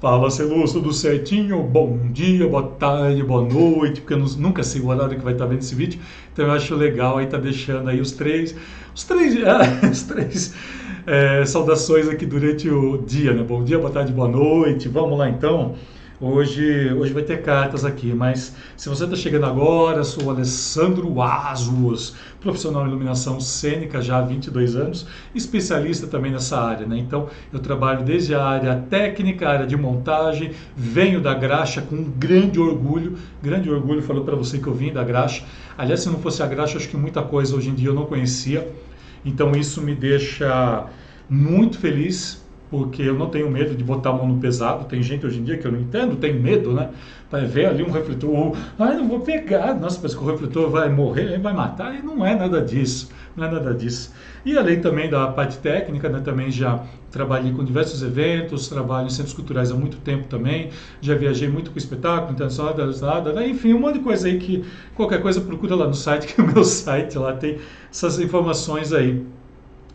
Fala, Celus, tudo certinho? Bom dia, boa tarde, boa noite, porque eu nunca sei o horário que vai estar vendo esse vídeo, então eu acho legal aí tá deixando aí os três, os três, ah, os três é, saudações aqui durante o dia, né? Bom dia, boa tarde, boa noite. Vamos lá então. Hoje, hoje vai ter cartas aqui, mas se você está chegando agora, sou o Alessandro Azuas, profissional em iluminação cênica já há 22 anos, especialista também nessa área. Né? Então, eu trabalho desde a área técnica, a área de montagem, venho da graxa com grande orgulho, grande orgulho, falou para você que eu vim da graxa. Aliás, se não fosse a graxa, acho que muita coisa hoje em dia eu não conhecia. Então, isso me deixa muito feliz porque eu não tenho medo de botar a mão no pesado. Tem gente hoje em dia que eu não entendo, tem medo, né? Vai ver ali um refletor, ou, ah, não vou pegar, nossa, parece que o refletor vai morrer, vai matar, e não é nada disso, não é nada disso. E além também da parte técnica, né, também já trabalhei com diversos eventos, trabalho em centros culturais há muito tempo também, já viajei muito com espetáculo, internacional, né, enfim, um monte de coisa aí que qualquer coisa procura lá no site, que é o meu site lá tem essas informações aí.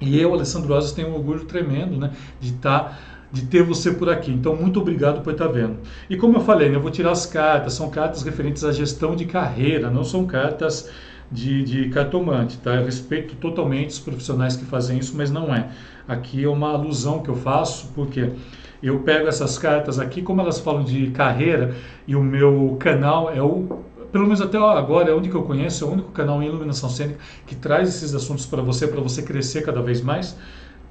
E eu, Alessandro Rosas, tenho um orgulho tremendo né, de. Tá, de ter você por aqui. Então, muito obrigado por estar vendo. E como eu falei, né, eu vou tirar as cartas, são cartas referentes à gestão de carreira, não são cartas de, de cartomante, tá? Eu respeito totalmente os profissionais que fazem isso, mas não é. Aqui é uma alusão que eu faço, porque eu pego essas cartas aqui, como elas falam de carreira, e o meu canal é o pelo menos até agora, é o único que eu conheço, é o único canal em iluminação cênica que traz esses assuntos para você, para você crescer cada vez mais,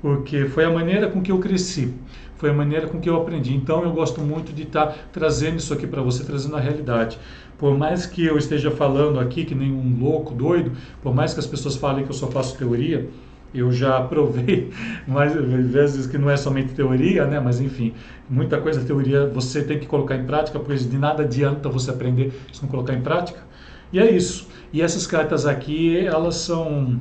porque foi a maneira com que eu cresci, foi a maneira com que eu aprendi. Então eu gosto muito de estar tá trazendo isso aqui para você, trazendo a realidade. Por mais que eu esteja falando aqui que nem um louco, doido, por mais que as pessoas falem que eu só faço teoria, eu já provei mais vezes que não é somente teoria, né? Mas enfim, muita coisa teoria você tem que colocar em prática, pois de nada adianta você aprender se não colocar em prática. E é isso. E essas cartas aqui, elas são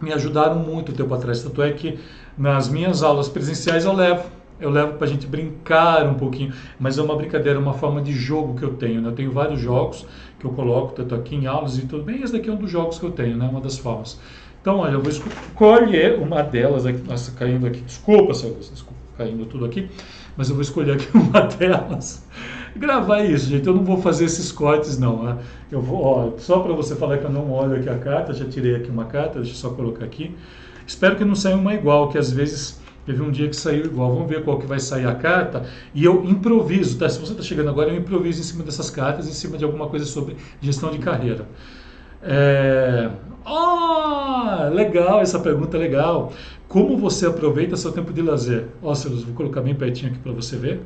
me ajudaram muito tempo atrás, tanto é que nas minhas aulas presenciais eu levo eu levo para a gente brincar um pouquinho, mas é uma brincadeira, uma forma de jogo que eu tenho. Né? Eu tenho vários jogos que eu coloco, tanto aqui em aulas e tudo bem. Esse daqui é um dos jogos que eu tenho, né? uma das formas. Então, olha, eu vou escolher uma delas aqui. Nossa, caindo aqui. Desculpa, seu desculpa, caindo tudo aqui. Mas eu vou escolher aqui uma delas. Gravar isso, gente. Eu não vou fazer esses cortes, não. Né? Eu vou, ó, só para você falar que eu não olho aqui a carta, já tirei aqui uma carta, deixa eu só colocar aqui. Espero que não saia uma igual, que às vezes teve um dia que saiu igual. Vamos ver qual que vai sair a carta. E eu improviso, tá? Se você está chegando agora, eu improviso em cima dessas cartas, em cima de alguma coisa sobre gestão de carreira. É... Oh, legal, essa pergunta é legal. Como você aproveita seu tempo de lazer? Ó, oh, vou colocar bem pertinho aqui para você ver.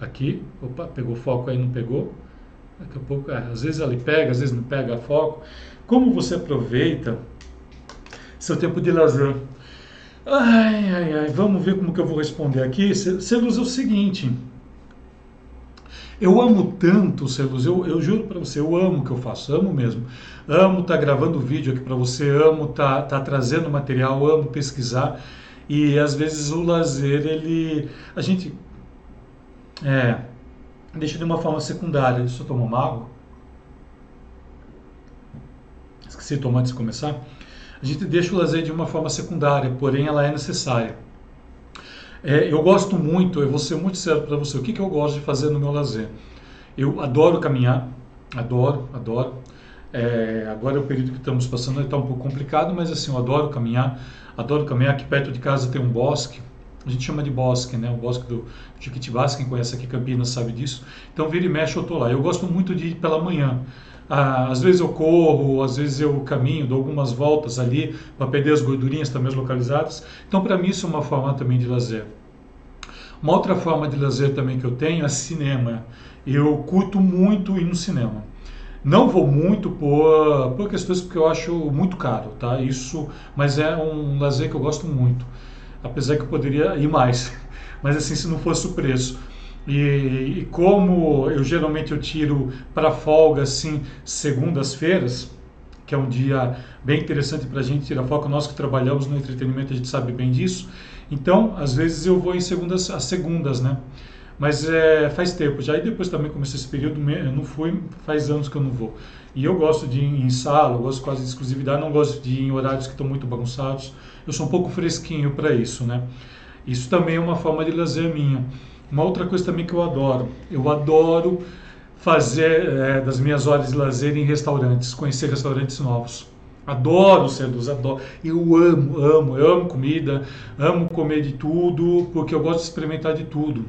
Aqui, opa, pegou foco aí, não pegou. Daqui a pouco, é, às vezes ele pega, às vezes não pega foco. Como você aproveita seu tempo de lazer? Ai, ai, ai, vamos ver como que eu vou responder aqui. Celos é o seguinte, eu amo tanto, Celus, eu, eu juro para você, eu amo o que eu faço, amo mesmo. Amo estar tá gravando vídeo aqui para você, amo estar tá, tá trazendo material, amo pesquisar. E às vezes o lazer, ele. A gente. É. Deixa de uma forma secundária. Deixa eu tomar uma água. Esqueci de tomar antes de começar. A gente deixa o lazer de uma forma secundária, porém ela é necessária. É, eu gosto muito, eu vou ser muito sério para você, o que, que eu gosto de fazer no meu lazer? Eu adoro caminhar, adoro, adoro. É, agora é o período que estamos passando, está um pouco complicado, mas assim, eu adoro caminhar, adoro caminhar. Aqui perto de casa tem um bosque, a gente chama de bosque, né? O bosque do Chiquitibás, quem conhece aqui Campinas sabe disso. Então, vira e mexe, eu estou lá. Eu gosto muito de ir pela manhã. Ah, às vezes eu corro, às vezes eu caminho, dou algumas voltas ali para perder as gordurinhas também localizadas. Então, para mim, isso é uma forma também de lazer. Uma outra forma de lazer também que eu tenho é cinema. Eu curto muito ir no cinema. Não vou muito por, por questões porque eu acho muito caro, tá? Isso, mas é um lazer que eu gosto muito. Apesar que eu poderia ir mais, mas assim se não fosse o preço. E, e como eu geralmente eu tiro para folga assim segundas-feiras, que é um dia bem interessante para a gente tirar foco. Nós que trabalhamos no entretenimento a gente sabe bem disso. Então, às vezes eu vou em segundas às segundas, né? Mas é, faz tempo já. E depois também comecei esse período, eu não fui, faz anos que eu não vou. E eu gosto de ir em sala, eu gosto quase de exclusividade, não gosto de ir em horários que estão muito bagunçados. Eu sou um pouco fresquinho para isso, né? Isso também é uma forma de lazer minha. Uma outra coisa também que eu adoro, eu adoro fazer é, das minhas horas de lazer em restaurantes, conhecer restaurantes novos. Adoro seduz, adoro. Eu amo, amo, eu amo comida, amo comer de tudo, porque eu gosto de experimentar de tudo.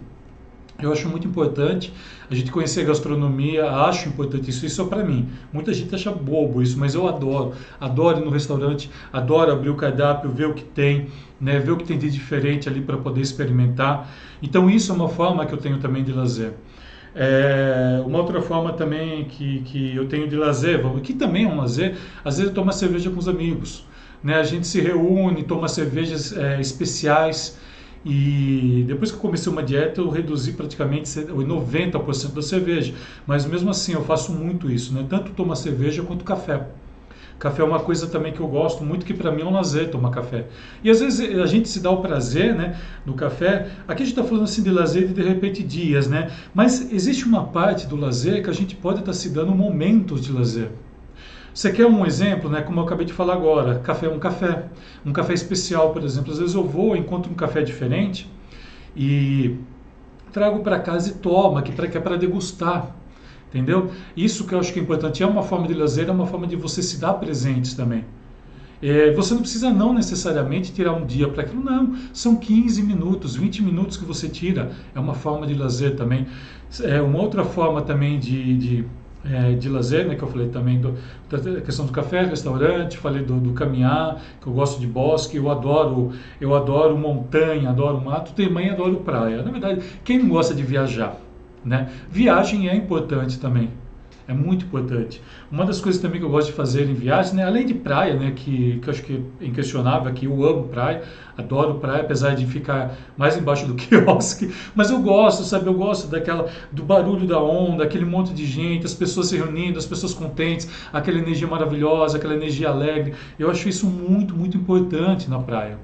Eu acho muito importante a gente conhecer a gastronomia, acho importante isso, isso é para mim. Muita gente acha bobo isso, mas eu adoro. Adoro ir no restaurante, adoro abrir o cardápio, ver o que tem, né, ver o que tem de diferente ali para poder experimentar. Então isso é uma forma que eu tenho também de lazer. É, uma outra forma também que, que eu tenho de lazer, que também é um lazer, às vezes eu tomo cerveja com os amigos. Né? A gente se reúne, toma cervejas é, especiais. E depois que eu comecei uma dieta, eu reduzi praticamente 90% da cerveja. Mas mesmo assim, eu faço muito isso, né? tanto tomar cerveja quanto café. Café é uma coisa também que eu gosto muito, que para mim é um lazer tomar café. E às vezes a gente se dá o prazer né, no café. Aqui a gente está falando assim de lazer de de repente dias, né? Mas existe uma parte do lazer que a gente pode estar tá se dando momentos de lazer. Você quer um exemplo, né? Como eu acabei de falar agora, café é um café, um café especial, por exemplo. Às vezes eu vou, encontro um café diferente e trago para casa e toma, que é para degustar. Entendeu? Isso que eu acho que é importante. É uma forma de lazer, é uma forma de você se dar presentes também. É, você não precisa não necessariamente tirar um dia para aquilo, não. São 15 minutos, 20 minutos que você tira. É uma forma de lazer também. É uma outra forma também de, de, é, de lazer, né, que eu falei também do, da questão do café, restaurante, falei do, do, caminhar, que eu gosto de bosque, eu adoro, eu adoro montanha, adoro mato, também adoro praia. Na verdade, quem não gosta de viajar? Né? Viagem é importante também, é muito importante. Uma das coisas também que eu gosto de fazer em viagem, né, além de praia, né, que, que eu acho que é inquestionável aqui, eu amo praia, adoro praia, apesar de ficar mais embaixo do quiosque, mas eu gosto, sabe, eu gosto daquela, do barulho da onda, aquele monte de gente, as pessoas se reunindo, as pessoas contentes, aquela energia maravilhosa, aquela energia alegre, eu acho isso muito, muito importante na praia.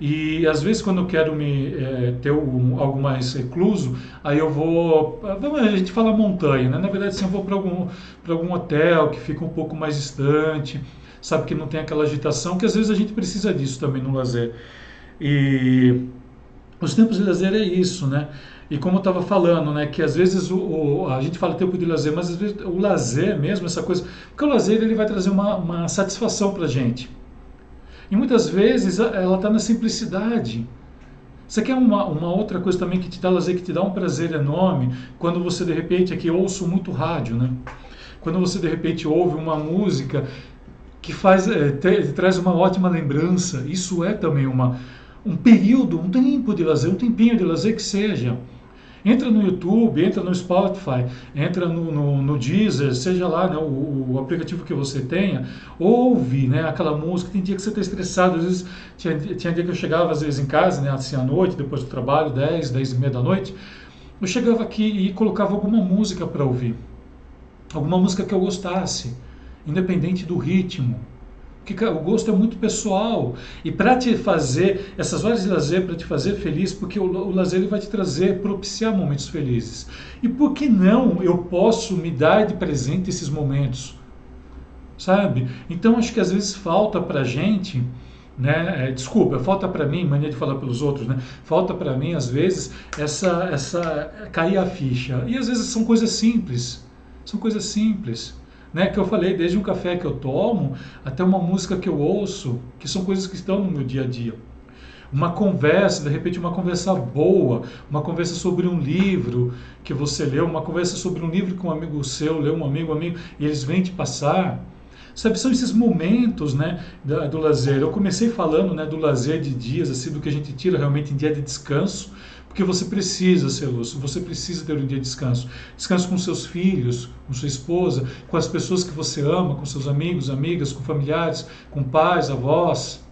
E às vezes quando eu quero me é, ter um, algo mais recluso, aí eu vou, a gente fala montanha, né? Na verdade, assim, eu vou para algum, algum hotel que fica um pouco mais distante, sabe que não tem aquela agitação, que às vezes a gente precisa disso também no lazer. E os tempos de lazer é isso, né? E como eu estava falando, né, que às vezes o, o, a gente fala tempo de lazer, mas às vezes o lazer mesmo, essa coisa, porque o lazer ele vai trazer uma, uma satisfação para gente. E muitas vezes ela está na simplicidade. Você quer uma, uma outra coisa também que te dá lazer, que te dá um prazer enorme, quando você de repente aqui ouço muito rádio, né? Quando você de repente ouve uma música que faz é, te, traz uma ótima lembrança, isso é também uma um período, um tempo de lazer, um tempinho de lazer que seja. Entra no YouTube, entra no Spotify, entra no, no, no Deezer, seja lá né, o, o, aplicativo que você tenha, ouve né, aquela música. Tem dia que você está estressado, às vezes tinha, tinha dia que eu chegava às vezes em casa, né, assim à noite, depois do trabalho, 10, 10 e meia da noite, eu chegava aqui e colocava alguma música para ouvir. Alguma música que eu gostasse, independente do ritmo porque o gosto é muito pessoal. E para te fazer, essas horas de lazer, para te fazer feliz, porque o, o lazer ele vai te trazer, propiciar momentos felizes. E por que não eu posso me dar de presente esses momentos? Sabe? Então acho que às vezes falta para gente. Né? É, desculpa, falta para mim, mania de falar pelos outros, né? Falta para mim às vezes essa essa cair a ficha. E às vezes são coisas simples. São coisas simples né, que eu falei, desde um café que eu tomo até uma música que eu ouço, que são coisas que estão no meu dia a dia. Uma conversa, de repente uma conversa boa, uma conversa sobre um livro que você leu, uma conversa sobre um livro que um amigo seu leu, um amigo, um amigo, e eles vêm te passar. Sabe, são esses momentos né, do lazer. Eu comecei falando né, do lazer de dias, assim, do que a gente tira realmente em dia de descanso, porque você precisa ser lúcido, você precisa ter um dia de descanso. Descanso com seus filhos, com sua esposa, com as pessoas que você ama, com seus amigos, amigas, com familiares, com pais, avós.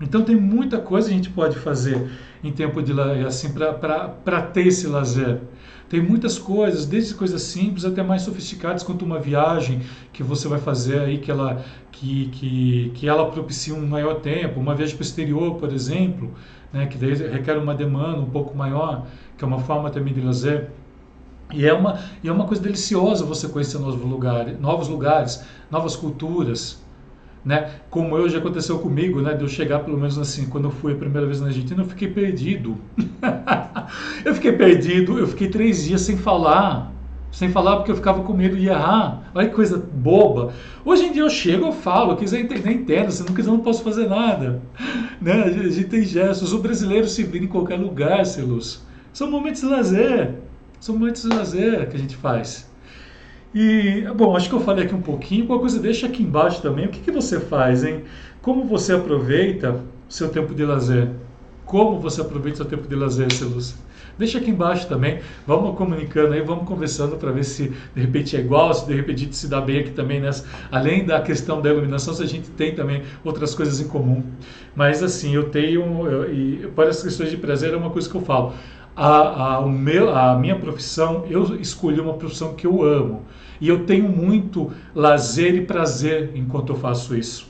Então tem muita coisa que a gente pode fazer em tempo de assim para ter esse lazer. Tem muitas coisas, desde coisas simples até mais sofisticadas, quanto uma viagem que você vai fazer aí que ela que, que, que ela propicia um maior tempo, uma viagem para o exterior, por exemplo, né, que daí requer uma demanda um pouco maior, que é uma forma também de lazer. E é uma, e é uma coisa deliciosa você conhecer novos lugares, novos lugares, novas culturas. né? Como hoje aconteceu comigo, né? De eu chegar, pelo menos assim, quando eu fui a primeira vez na Argentina, eu fiquei perdido. eu fiquei perdido, eu fiquei três dias sem falar. Sem falar porque eu ficava com medo de errar. Olha que coisa boba. Hoje em dia eu chego, eu falo, quiser entender, entendo. Se não quiser, eu não posso fazer nada. Né? A gente tem gestos. O brasileiro se vira em qualquer lugar, Celus. São momentos de lazer. São momentos de lazer que a gente faz. E, bom, acho que eu falei aqui um pouquinho. Qualquer coisa, deixa aqui embaixo também. O que, que você faz, hein? Como você aproveita o seu tempo de lazer? Como você aproveita o seu tempo de lazer, Celus? Deixa aqui embaixo também. Vamos comunicando aí, vamos conversando para ver se de repente é igual, se de repente se dá bem aqui também nessa. Além da questão da iluminação, se a gente tem também outras coisas em comum. Mas assim, eu tenho, e para as questões de prazer é uma coisa que eu falo a, a, o meu, a minha profissão, eu escolhi uma profissão que eu amo. E eu tenho muito lazer e prazer enquanto eu faço isso.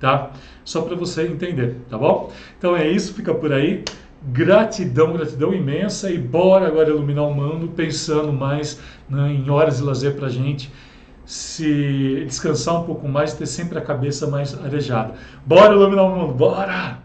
Tá? Só para você entender, tá bom? Então é isso, fica por aí. Gratidão, gratidão imensa e bora agora iluminar o mundo pensando mais né, em horas de lazer para gente se descansar um pouco mais, ter sempre a cabeça mais arejada. Bora iluminar o mundo, bora!